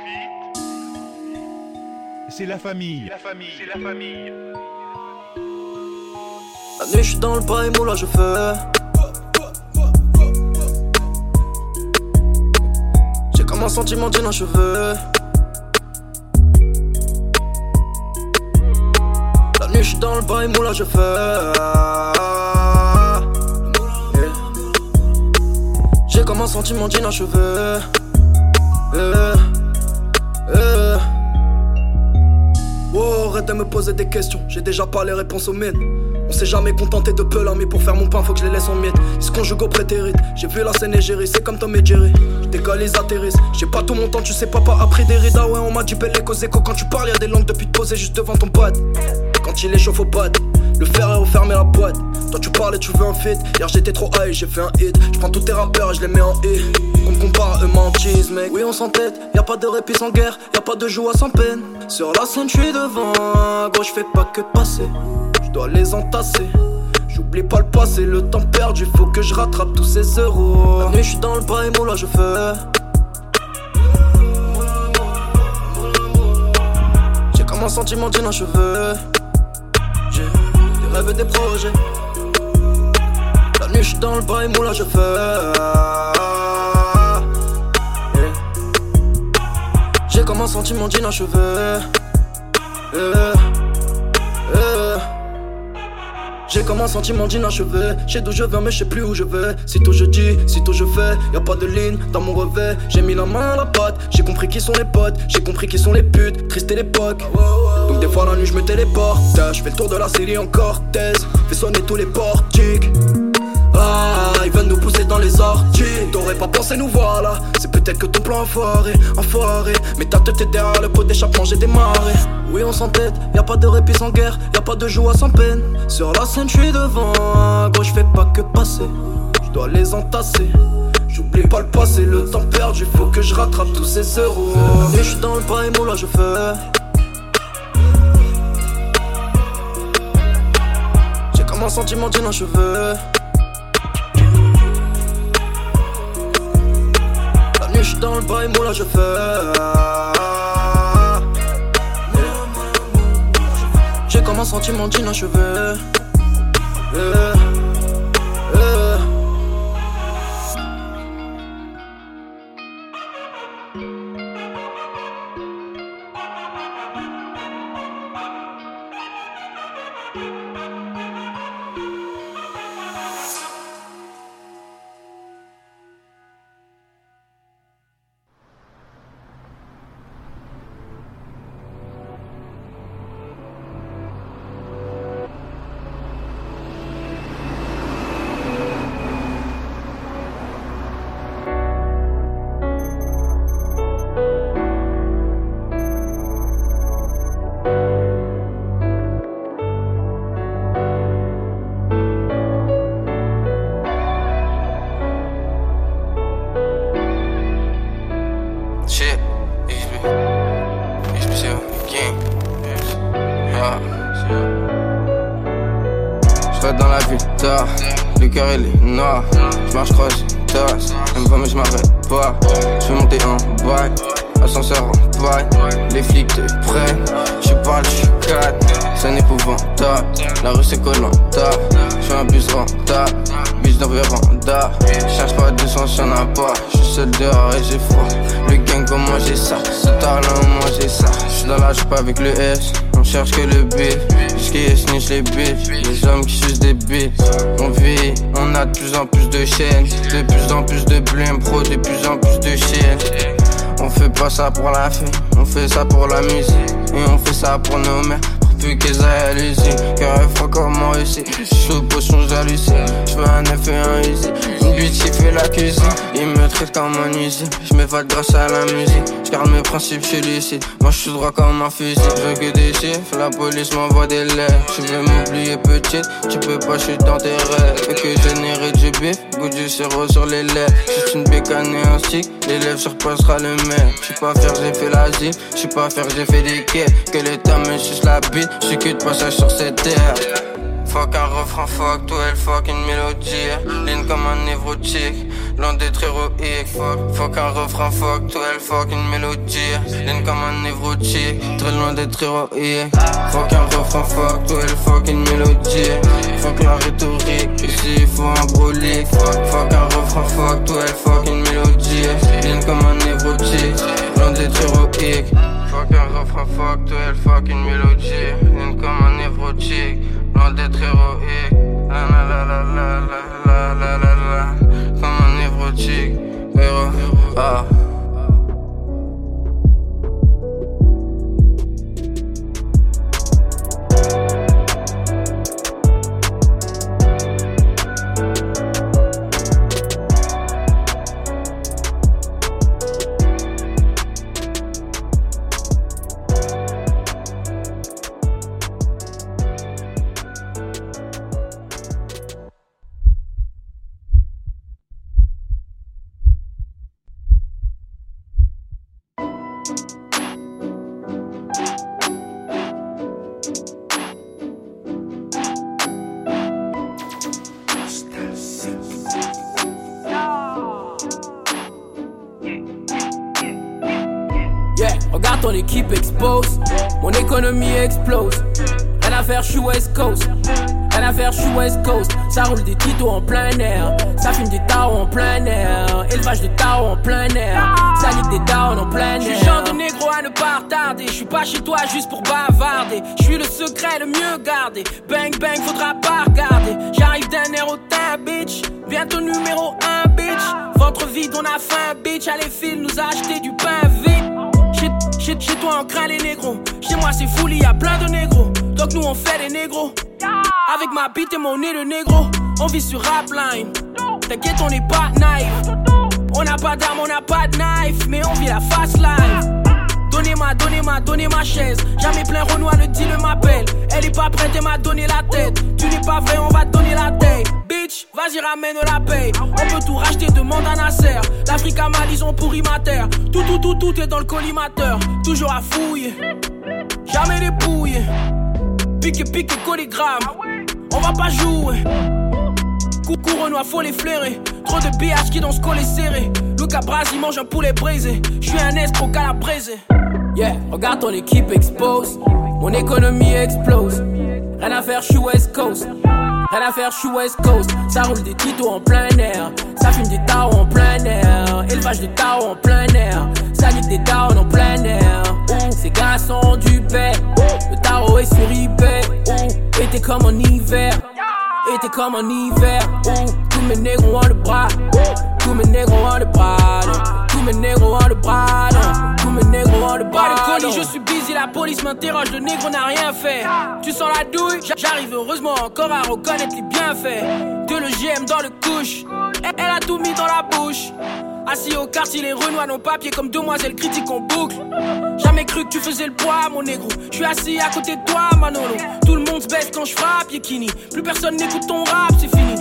C'est la famille. La famille, c'est la famille. La nuit, je suis dans le bail, là je fais. J'ai comme un sentiment cheveu. La nuit, je suis dans le bail, là je fais. J'ai comme un sentiment d'une un cheveu. Yeah. Yeah. Oh, arrête de me poser des questions, j'ai déjà pas les réponses aux miennes. On s'est jamais contenté de peu mais pour faire mon pain, faut que je les laisse en miettes. Ils se conjuguent au prétérite. J'ai vu la scène j'ai c'est comme Tom et Jerry. Je décolle, ils atterrissent. J'ai pas tout mon temps, tu sais, papa a pris des rides. Ah ouais, on m'a dit belle écho. Quand tu parles, y'a des langues depuis te poser juste devant ton pote. Quand il échauffe au pad, le fer est refermé la boîte. Toi, tu parles et tu veux un fit. Hier, j'étais trop high, j'ai fait un hit. Je prends tous tes rappeurs et je les mets en hit. On me compare à eux mentise, mec. Oui, on s'entête. Y a pas de répit sans guerre, y a pas de joie sans peine. Sur la scène, je suis devant. Gros, je fais pas que passer. Je dois les entasser. J'oublie pas le passé, le temps perdu, faut que je rattrape tous ces euros. La nuit, je suis dans le bail, là je fais. J'ai comme un sentiment. J'ai et des projets. La nuit, je suis dans le bail, là je fais. Yeah. J'ai comme un sentiment. Yeah. J'ai comme un sentiment d'inachevé. Je sais d'où je viens, mais je sais plus où je vais. Si tout je dis, si tout je fais, y a pas de ligne dans mon revêt. J'ai mis la main à la pâte, j'ai compris qui sont les potes, j'ai compris qui sont les putes. Triste l'époque. Donc des fois la nuit je me téléporte. Je fais le tour de la série en cortèse. Fais sonner tous les portiques. Ah, ils veulent nous pousser dans les orties. T'aurais pas pensé nous voir là. C'est peut-être que ton plan enfoiré, enfoiré. Mais ta tête est derrière le pot d'échappement, j'ai démarré. Oui, on s'entête, y a pas de répit sans guerre, y a pas de joie sans peine. Sur la scène, je suis devant. Gros, je fais pas que passer, je dois les entasser. J'oublie pas le passé, le temps perdu, faut que je rattrape tous ces euros. Et je suis dans le bail, là je fais. Un sentiment d'une un cheveu. La nuit, je suis dans le bail, là je fais. J'ai comme un sentiment d'une un cheveu. Jupe avec le S, on cherche que le bif. Jusqu'à snitch les bitches, les hommes qui sucent des bites. On vit, on a de plus en plus de chaînes, de plus en plus de blême, pro, de plus en plus de chaînes. On fait pas ça pour la fame, on fait ça pour la musique. Et on fait ça pour nos mères, depuis qu'ils aient à l'usine. Carré froid comme moi ici. Sous potion j'hallucine. J'veux un F et un easy. Une bitch qui fait la cuisine. Ils me traitent comme un usine. J'm'évade grâce à la musique. J'garde mes principes, j'suis lucide. Moi j'suis droit comme un fusil. J'veux que des chiffres, la police m'envoie des lettres. Tu veux m'oublier petite, tu peux pas, j'suis dans tes rêves. Et que générer du bif, goût du sirop sur les lèvres. Juste une bécane et un stick, l'élève surpassera le maire. J'suis pas faire, j'ai fait l'asile. J'suis pas faire, j'ai fait des quais. Que l'état me suce la bite, j'suis que de passage sur cette terre. Fuck un refrain, fuck toi, elle fuck une mélodie. Ligne comme un névrotique, loin d'être héroïque. Fuck, fuck un refrain, fuck toi, elle fuck une mélodie. Ligne comme un névrotique, très loin d'être héroïque. Fuck un refrain, fuck toi, elle fuck une mélodie. Fuck la rhétorique, ici il faut un brolique. Fuck un refrain, fuck toi, elle fuck une mélodie. Ligne comme un névrotique, loin d'être héroïque. Fuck un refrain, elle fuck une mélodie. Ligne comme un névrotique, loin d'être héroïque. La la la la la la la la la la. Comme un névrotique, héros. Ah. Ton équipe expose. Mon économie explose. Rien à faire, je suis West Coast. Rien à faire, je suis West Coast. Ça roule des titos en plein air. Ça fume des taos en plein air. Élevage de taos en plein air. Ça nique des taos en plein air. Je suis genre de négro à ne pas retarder. Je suis pas chez toi juste pour bavarder. Je suis le secret le mieux gardé. Bang bang, faudra pas regarder. J'arrive d'un air au teint, bitch. Bientôt numéro 1, bitch. Ventre vide, on a faim, bitch. Allez, file, nous a acheté du pain chez toi on craint les négros. Chez moi c'est fou, il y a plein de négros. Donc nous on fait des négros. Avec ma bite et mon nez de négro. On vit sur Rapline T'inquiète on n'est pas naïf. On n'a pas d'armes, on n'a pas de knife. Mais on vit la fast life Donnez-moi, donnez-moi, donnez ma chaise. Jamais plein Renoir, le deal m'appelle. Elle est pas prête, elle m'a donné la tête. Tu n'es pas vrai, on va te donner la tête Bitch, vas-y ramène la paye. On peut tout racheter, demande à Nasser. L'Afrique à mal, ils ont pourri ma terre. Tout, tout, tout, tout est dans le collimateur. Toujours à fouiller Jamais dépouillé Pique, pique, colligramme. On va pas jouer. Coucou Renoir, faut les flairer. Trop de BH qui dans ce collet serré Mange un poulet braisé Je suis un escroc calabrésé Yeah, regarde ton équipe expose. Mon économie explose. Rien à faire, je suis West Coast. Rien à faire, je suis West Coast. Ça roule des titos en plein air. Ça fume des taos en plein air. Élevage de taos en plein air. Ça nique des taos en plein air. Ces gars sont du bec Le tarot est sur eBay. Ouh, Été comme en hiver. Été comme en hiver. Ouh, Tous mes négros ont le bras Tous mes négros ont le bras. Tous mes négros ont le bras. Tous mes négros ont le bras Pas de colis, je suis busy La police m'interroge, le négro n'a rien fait Tu sens la douille? J'a- J'arrive heureusement encore à reconnaître les bienfaits De le GM dans le couche Elle a tout mis dans la bouche Assis au quartier, les renois nos papiers comme demoiselle critique en boucle. Jamais cru que tu faisais le poids, mon négro. Je suis assis à côté de toi, Manolo. Tout le monde se baisse quand je frappe, Yekini. Plus personne n'écoute ton rap, c'est fini.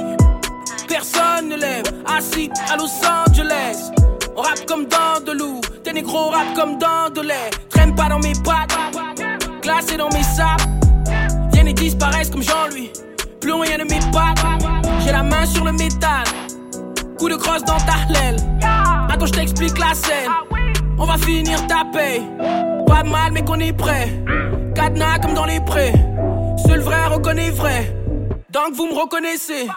Personne ne l'aime. Assis à Los Angeles. On rappe comme dans de loup. Tes négros rap comme dans de lait. Traîne pas dans mes pattes. Glacé dans mes sables. Viennent et disparaissent comme Jean-Louis. Plus rien ne m'épate. J'ai la main sur le métal. Coup de crosse dans ta l'aile. Attends, je t'explique la scène. On va finir ta. Pas de mal, mais qu'on est prêt. Cadenas comme dans les prés. Seul vrai reconnaît vrai. Donc vous me reconnaissez.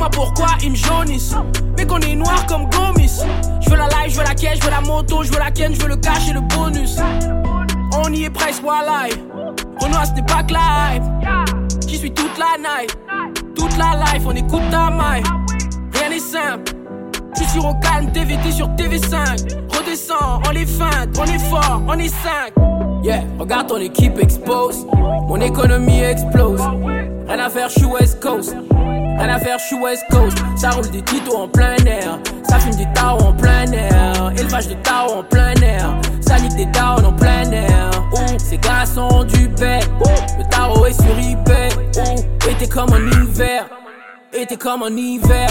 Dis-moi pourquoi ils me jaunissent. Mais qu'on est noir comme Gomis. Je veux la live, je veux la caisse, je veux la moto, je veux la ken, je veux le cash et le bonus. On y est presque, voilà. Renoir, n'est pas que hype. J'y suis toute la night. Toute la life, on écoute ta maille. Rien n'est simple. Je suis sur Ocane, TVT sur TV5. Redescends, on les feinte, on est fort, on est 5. Yeah, regarde ton équipe expose. Mon économie explose. Rien à faire, je suis West Coast. Rien à faire, je West Coast. Ça roule des titos en plein air. Ça fume des tarots en plein air. Élevage de tarots en plein air. Ça nique des tarots en plein air. Ouh, ces gars sont du bec. Le tarot est sur eBay. Ouh, été comme en hiver. Été comme en hiver.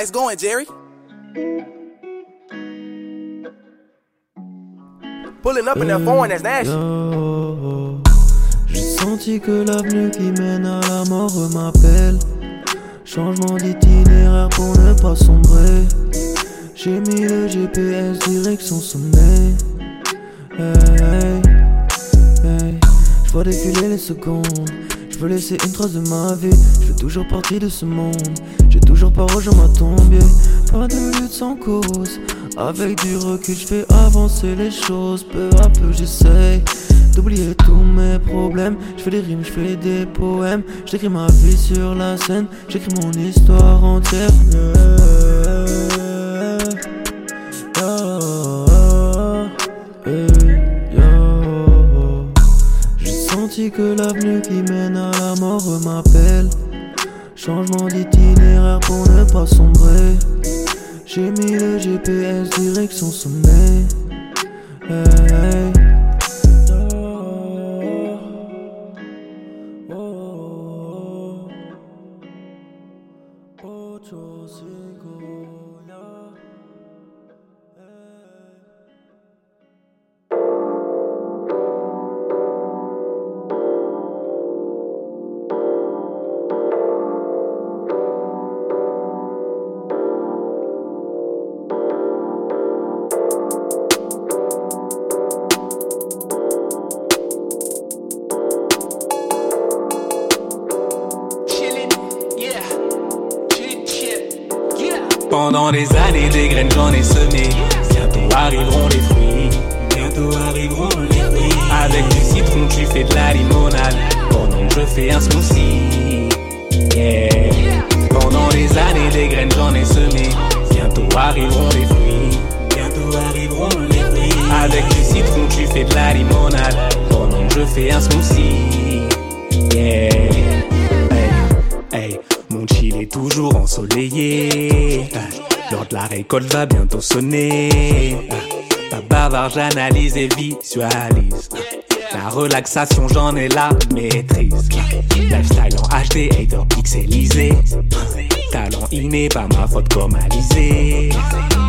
Nice going, Jerry? Pulling up in that foreign, that's nasty. J'ai senti que l'avenue qui mène à la mort m'appelle. Changement d'itinéraire pour ne pas sombrer. J'ai mis le GPS direction sommet. Hey, hey. Je vois défiler les secondes. Je veux laisser une trace de ma vie. Je fais toujours partie de ce monde. J'ai toujours pas rejoint ma tombée. Pas de lutte sans cause. Avec du recul, je fais avancer les choses. Peu à peu, j'essaye d'oublier tous mes problèmes. Je fais des rimes, je fais des poèmes. J'écris ma vie sur la scène. J'écris mon histoire entière. Pendant des graines j'en ai semé. Bientôt arriveront les fruits. Bientôt arriveront les fruits. Avec du citron, tu fais de la limonade. Pendant que je fais un smoothie. Yeah. Pendant des années, des graines j'en ai semé. Bientôt arriveront les fruits. Bientôt arriveront les fruits. Avec du citron, tu fais de la limonade. Pendant que je fais un smoothie. Yeah. Hey, hey. Mon chill est toujours ensoleillé. La récolte va bientôt sonner. Pas bavard, j'analyse et visualise. La relaxation, j'en ai la maîtrise. Lifestyle en HD, hater pixelisé. Talent inné, pas ma faute comme Alizé.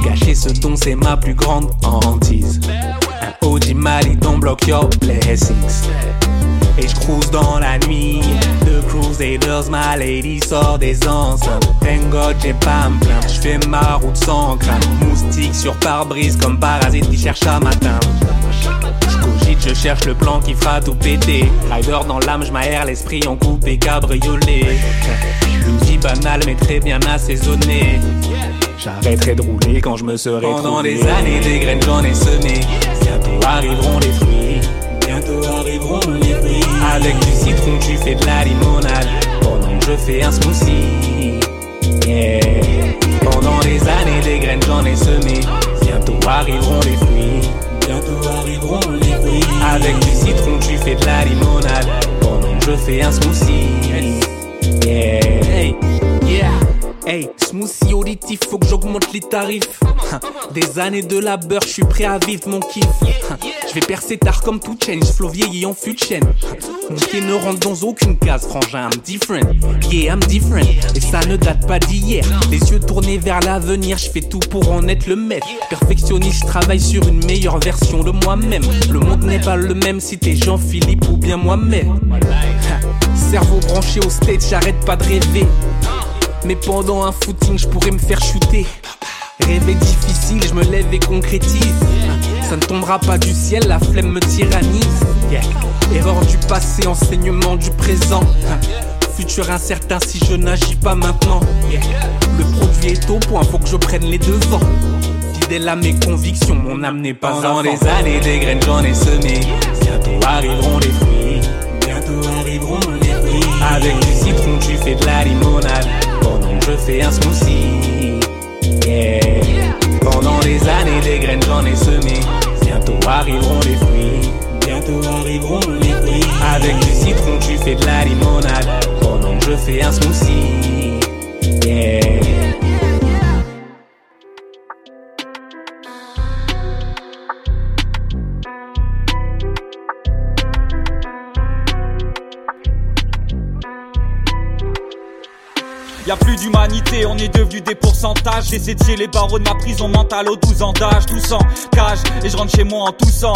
Gâcher ce don, c'est ma plus grande hantise. Un Audi Mali don't block your blessings. Et je cruise dans la nuit. The Crusaders, ma lady sort des enceintes. Thank God j'ai pas me plaindre. Je fais ma route sans crainte. Moustique sur pare-brise comme parasite qui cherche à m'atteindre. Je cogite, je cherche le plan qui fera tout péter. Rider dans l'âme, je m'aère l'esprit en coupé cabriolet. Une vie banale mais très bien assaisonnée J'arrêterai de rouler quand je me serai Pendant des années, des graines j'en ai semé. Bientôt arriveront les fruits. Bientôt arriveront les fruits. Avec du citron, tu fais de la limonade. Pendant que je fais un smoothie. Yeah. Pendant des années, des graines j'en ai semé. Bientôt arriveront les fruits. Bientôt arriveront les fruits. Avec du citron, tu fais de la limonade. Pendant que je fais un smoothie. Yeah. Hey, smoothie auditif, faut que j'augmente les tarifs. Des années de labeur, je suis prêt à vivre mon kiff. Je vais percer tard comme tout change, flow vieilli en fut chaîne. Pied ne rentre dans aucune case, frangin, I'm different. Yeah, I'm different. Et ça ne date pas d'hier. Les yeux tournés vers l'avenir, je fais tout pour en être le maître. Perfectionniste, je travaille sur une meilleure version de moi-même. Le monde n'est pas le même si t'es Jean-Philippe ou bien moi-même. Cerveau branché au stage, j'arrête pas de rêver. Mais pendant un footing, je pourrais me faire shooter. Rêver difficile, je me lève et concrétise. Ça ne tombera pas du ciel, la flemme me tyrannise. Yeah. Erreur du passé, enseignement du présent. Futur incertain si je n'agis pas maintenant. Yeah. Le produit est au point, faut que je prenne les devants. Fidèle à mes convictions, mon âme n'est pas Pendant des années, des graines j'en ai semé. Bientôt arriveront les fruits. Bientôt arriveront les fruits. Avec du citron, tu fais de la limonade. Je fais un smoothie. Yeah. Pendant des années, des graines j'en ai semé. Bientôt arriveront les fruits. Bientôt arriveront les fruits. Avec du citron, tu fais de la limonade. Pendant que je fais un smoothie. Yeah. Y a plus d'humanité, on est devenu des pourcentages. J'essaie de les barreaux de ma prison mentale aux 12 ans d'âge, tout en cage. Et je rentre chez moi en toussant.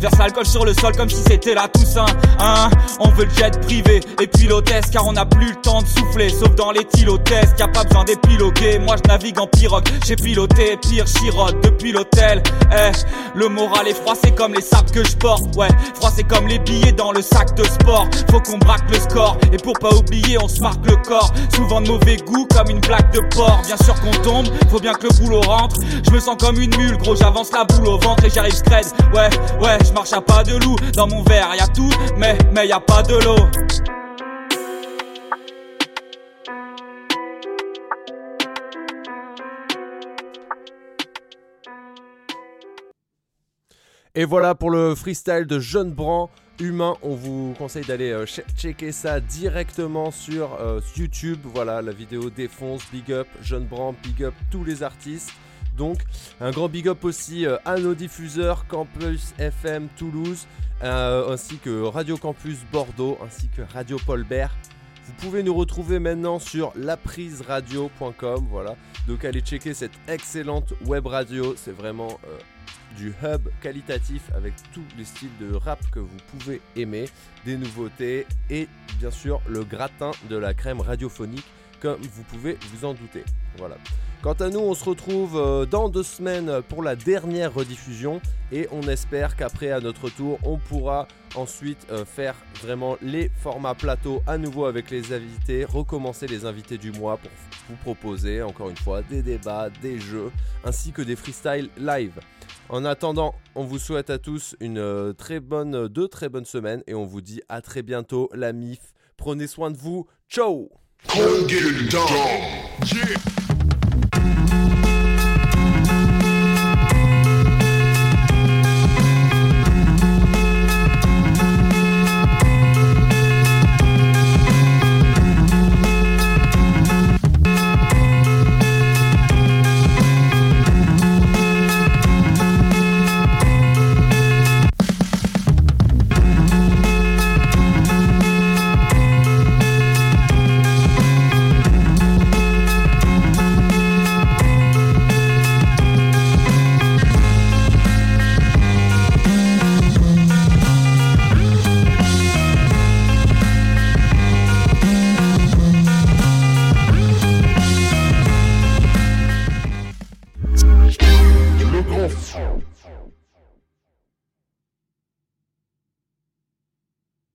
Verse l'alcool sur le sol comme si c'était la Toussaint. Hein on veut le jet privé et puis l'hôtesse car on n'a plus le temps de souffler. Sauf dans les tylotesses, y a pas besoin d'épiloguer. Moi je navigue en pirogue, j'ai piloté pire chirote depuis l'hôtel. Eh, le moral est froid, c'est comme les sapes que je porte. Ouais, froid c'est comme les billets dans le sac de sport. Faut qu'on braque le score et pour pas oublier, on se marque le corps. Souvent de mauvais goût comme une blague de porc. Bien sûr qu'on tombe, faut bien que le boulot rentre. Je me sens comme une mule, gros, j'avance la boule au ventre et j'arrive scred. Ouais, ouais, je marche à pas de loup. Dans mon verre, y a tout, mais, mais y a pas de l'eau. Et voilà pour le freestyle de Jeune Bran humain. On vous conseille d'aller euh, che- checker ça directement sur euh, YouTube. Voilà, la vidéo défonce, big up, Jeune Bran, big up tous les artistes. Donc, un grand big up aussi euh, à nos diffuseurs Campus FM Toulouse, ainsi que Radio Campus Bordeaux, ainsi que Radio Paul Bert. Vous pouvez nous retrouver maintenant sur lapriseradio.com. Voilà, donc allez checker cette excellente web radio. C'est vraiment du hub qualitatif avec tous les styles de rap que vous pouvez aimer, des nouveautés et bien sûr le gratin de la crème radiophonique comme vous pouvez vous en douter. Voilà. Quant à nous, on se retrouve euh, dans deux semaines pour la dernière rediffusion et on espère qu'après à notre tour, on pourra ensuite euh, faire vraiment les formats plateau à nouveau avec les invités, recommencer les invités du mois pour vous proposer encore une fois des débats, des jeux ainsi que des freestyles live. En attendant, on vous souhaite à tous une euh, très bonne, deux très bonnes semaines et on vous dit à très bientôt la MIF. Prenez soin de vous. Ciao